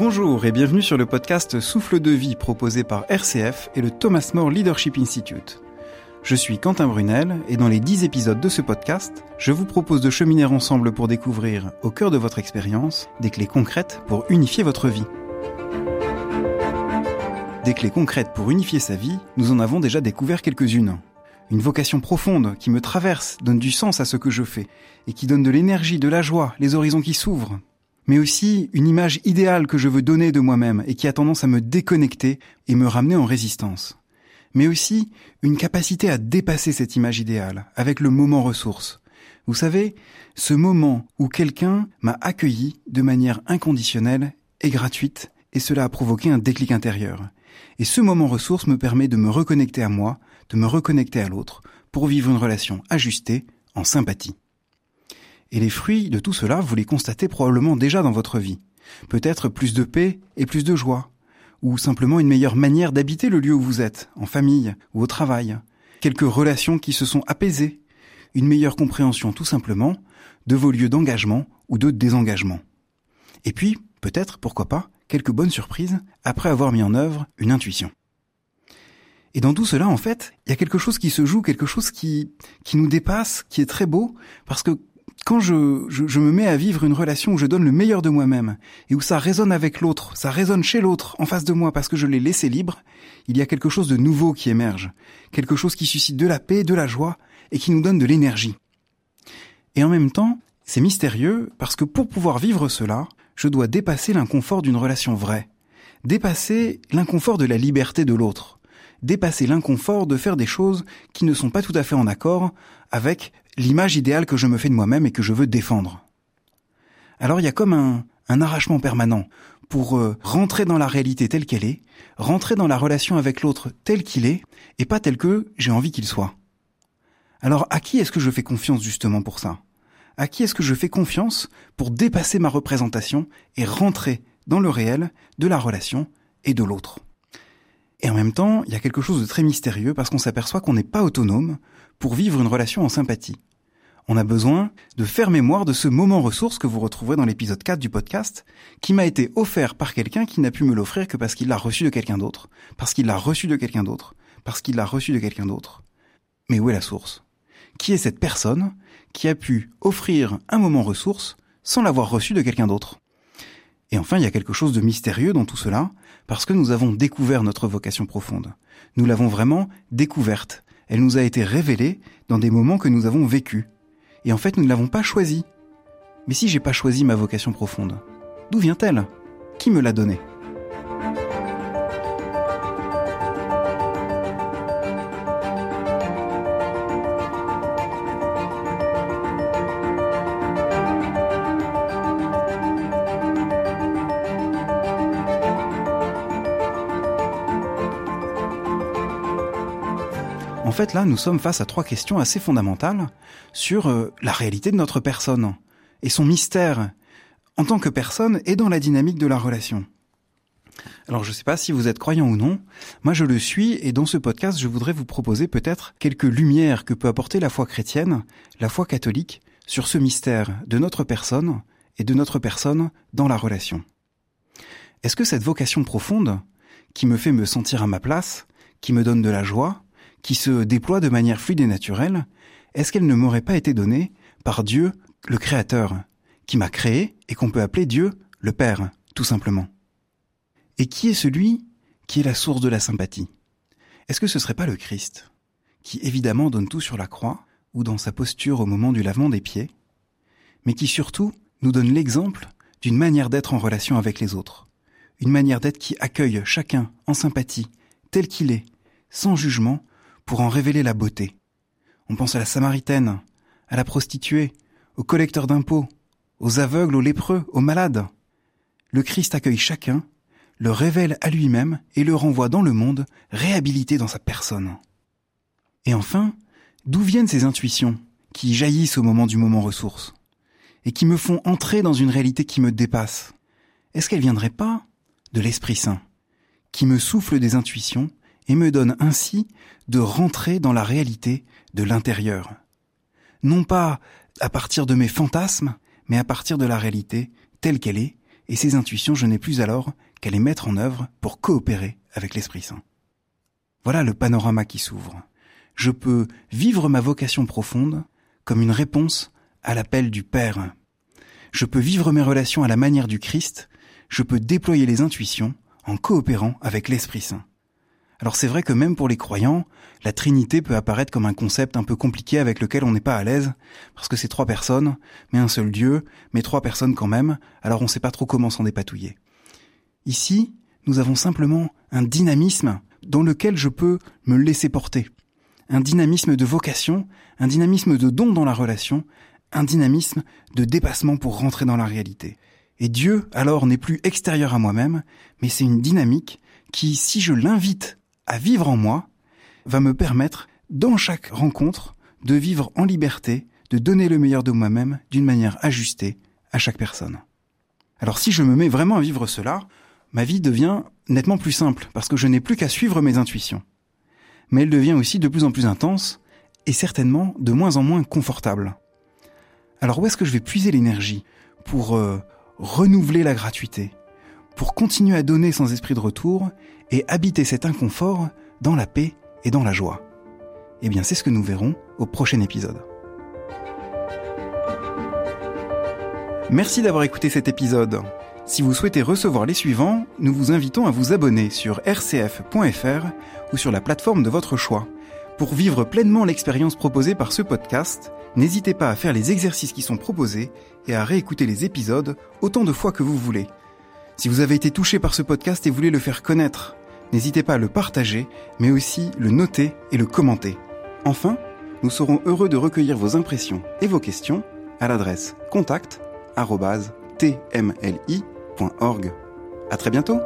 Bonjour et bienvenue sur le podcast Souffle de vie proposé par RCF et le Thomas More Leadership Institute. Je suis Quentin Brunel et dans les 10 épisodes de ce podcast, je vous propose de cheminer ensemble pour découvrir, au cœur de votre expérience, des clés concrètes pour unifier votre vie. Des clés concrètes pour unifier sa vie, nous en avons déjà découvert quelques-unes. Une vocation profonde qui me traverse, donne du sens à ce que je fais, et qui donne de l'énergie, de la joie, les horizons qui s'ouvrent. Mais aussi une image idéale que je veux donner de moi-même et qui a tendance à me déconnecter et me ramener en résistance. Mais aussi une capacité à dépasser cette image idéale avec le moment ressource. Vous savez, ce moment où quelqu'un m'a accueilli de manière inconditionnelle et gratuite et cela a provoqué un déclic intérieur. Et ce moment ressource me permet de me reconnecter à moi, de me reconnecter à l'autre, pour vivre une relation ajustée, en sympathie. Et les fruits de tout cela, vous les constatez probablement déjà dans votre vie. Peut-être plus de paix et plus de joie, ou simplement une meilleure manière d'habiter le lieu où vous êtes, en famille ou au travail, quelques relations qui se sont apaisées, une meilleure compréhension tout simplement de vos lieux d'engagement ou de désengagement. Et puis, peut-être, pourquoi pas, quelques bonnes surprises après avoir mis en œuvre une intuition. Et dans tout cela, en fait, il y a quelque chose qui se joue, quelque chose qui, qui nous dépasse, qui est très beau, parce que quand je, me mets à vivre une relation où je donne le meilleur de moi-même, et où ça résonne avec l'autre, ça résonne chez l'autre, en face de moi, parce que je l'ai laissé libre, il y a quelque chose de nouveau qui émerge, quelque chose qui suscite de la paix, de la joie, et qui nous donne de l'énergie. Et en même temps, c'est mystérieux, parce que pour pouvoir vivre cela, je dois dépasser l'inconfort d'une relation vraie, dépasser l'inconfort de la liberté de l'autre, dépasser l'inconfort de faire des choses qui ne sont pas tout à fait en accord avec l'image idéale que je me fais de moi-même et que je veux défendre. Alors il y a comme un, un arrachement permanent pour euh, rentrer dans la réalité telle qu'elle est, rentrer dans la relation avec l'autre tel qu'il est, et pas tel que j'ai envie qu'il soit. Alors à qui est-ce que je fais confiance justement pour ça? À qui est-ce que je fais confiance pour dépasser ma représentation et rentrer dans le réel de la relation et de l'autre? Et en même temps, il y a quelque chose de très mystérieux parce qu'on s'aperçoit qu'on n'est pas autonome pour vivre une relation en sympathie. On a besoin de faire mémoire de ce moment ressource que vous retrouverez dans l'épisode 4 du podcast, qui m'a été offert par quelqu'un qui n'a pu me l'offrir que parce qu'il l'a reçu de quelqu'un d'autre, parce qu'il l'a reçu de quelqu'un d'autre, parce qu'il l'a reçu de quelqu'un d'autre. Mais où est la source? Qui est cette personne qui a pu offrir un moment ressource sans l'avoir reçu de quelqu'un d'autre? Et enfin, il y a quelque chose de mystérieux dans tout cela, parce que nous avons découvert notre vocation profonde. Nous l'avons vraiment découverte. Elle nous a été révélée dans des moments que nous avons vécus. Et en fait, nous ne l'avons pas choisie. Mais si j'ai pas choisi ma vocation profonde, d'où vient-elle? Qui me l'a donnée? En fait, là, nous sommes face à trois questions assez fondamentales sur euh, la réalité de notre personne et son mystère en tant que personne et dans la dynamique de la relation. Alors je ne sais pas si vous êtes croyant ou non, moi je le suis et dans ce podcast je voudrais vous proposer peut-être quelques lumières que peut apporter la foi chrétienne, la foi catholique, sur ce mystère de notre personne et de notre personne dans la relation. Est-ce que cette vocation profonde, qui me fait me sentir à ma place, qui me donne de la joie, qui se déploie de manière fluide et naturelle, est-ce qu'elle ne m'aurait pas été donnée par Dieu, le Créateur, qui m'a créé et qu'on peut appeler Dieu le Père, tout simplement? Et qui est celui qui est la source de la sympathie? Est-ce que ce serait pas le Christ, qui évidemment donne tout sur la croix ou dans sa posture au moment du lavement des pieds, mais qui surtout nous donne l'exemple d'une manière d'être en relation avec les autres, une manière d'être qui accueille chacun en sympathie, tel qu'il est, sans jugement, pour en révéler la beauté. On pense à la Samaritaine, à la prostituée, aux collecteurs d'impôts, aux aveugles, aux lépreux, aux malades. Le Christ accueille chacun, le révèle à lui-même et le renvoie dans le monde, réhabilité dans sa personne. Et enfin, d'où viennent ces intuitions qui jaillissent au moment du moment ressource et qui me font entrer dans une réalité qui me dépasse? Est-ce qu'elles viendraient pas de l'Esprit Saint, qui me souffle des intuitions et me donne ainsi de rentrer dans la réalité de l'intérieur. Non pas à partir de mes fantasmes, mais à partir de la réalité telle qu'elle est et ces intuitions, je n'ai plus alors qu'à les mettre en œuvre pour coopérer avec l'Esprit Saint. Voilà le panorama qui s'ouvre. Je peux vivre ma vocation profonde comme une réponse à l'appel du Père. Je peux vivre mes relations à la manière du Christ, je peux déployer les intuitions en coopérant avec l'Esprit Saint. Alors c'est vrai que même pour les croyants, la Trinité peut apparaître comme un concept un peu compliqué avec lequel on n'est pas à l'aise, parce que c'est trois personnes, mais un seul Dieu, mais trois personnes quand même, alors on ne sait pas trop comment s'en dépatouiller. Ici, nous avons simplement un dynamisme dans lequel je peux me laisser porter. Un dynamisme de vocation, un dynamisme de don dans la relation, un dynamisme de dépassement pour rentrer dans la réalité. Et Dieu, alors, n'est plus extérieur à moi-même, mais c'est une dynamique qui, si je l'invite à vivre en moi, va me permettre, dans chaque rencontre, de vivre en liberté, de donner le meilleur de moi-même d'une manière ajustée à chaque personne. Alors si je me mets vraiment à vivre cela, ma vie devient nettement plus simple, parce que je n'ai plus qu'à suivre mes intuitions. Mais elle devient aussi de plus en plus intense, et certainement de moins en moins confortable. Alors où est-ce que je vais puiser l'énergie pour euh, renouveler la gratuité, pour continuer à donner sans esprit de retour et habiter cet inconfort dans la paix et dans la joie Eh bien c'est ce que nous verrons au prochain épisode. Merci d'avoir écouté cet épisode. Si vous souhaitez recevoir les suivants, nous vous invitons à vous abonner sur rcf.fr ou sur la plateforme de votre choix. Pour vivre pleinement l'expérience proposée par ce podcast, n'hésitez pas à faire les exercices qui sont proposés et à réécouter les épisodes autant de fois que vous voulez. Si vous avez été touché par ce podcast et voulez le faire connaître, n'hésitez pas à le partager, mais aussi le noter et le commenter. Enfin, nous serons heureux de recueillir vos impressions et vos questions à l'adresse contact@tmli.org. À très bientôt.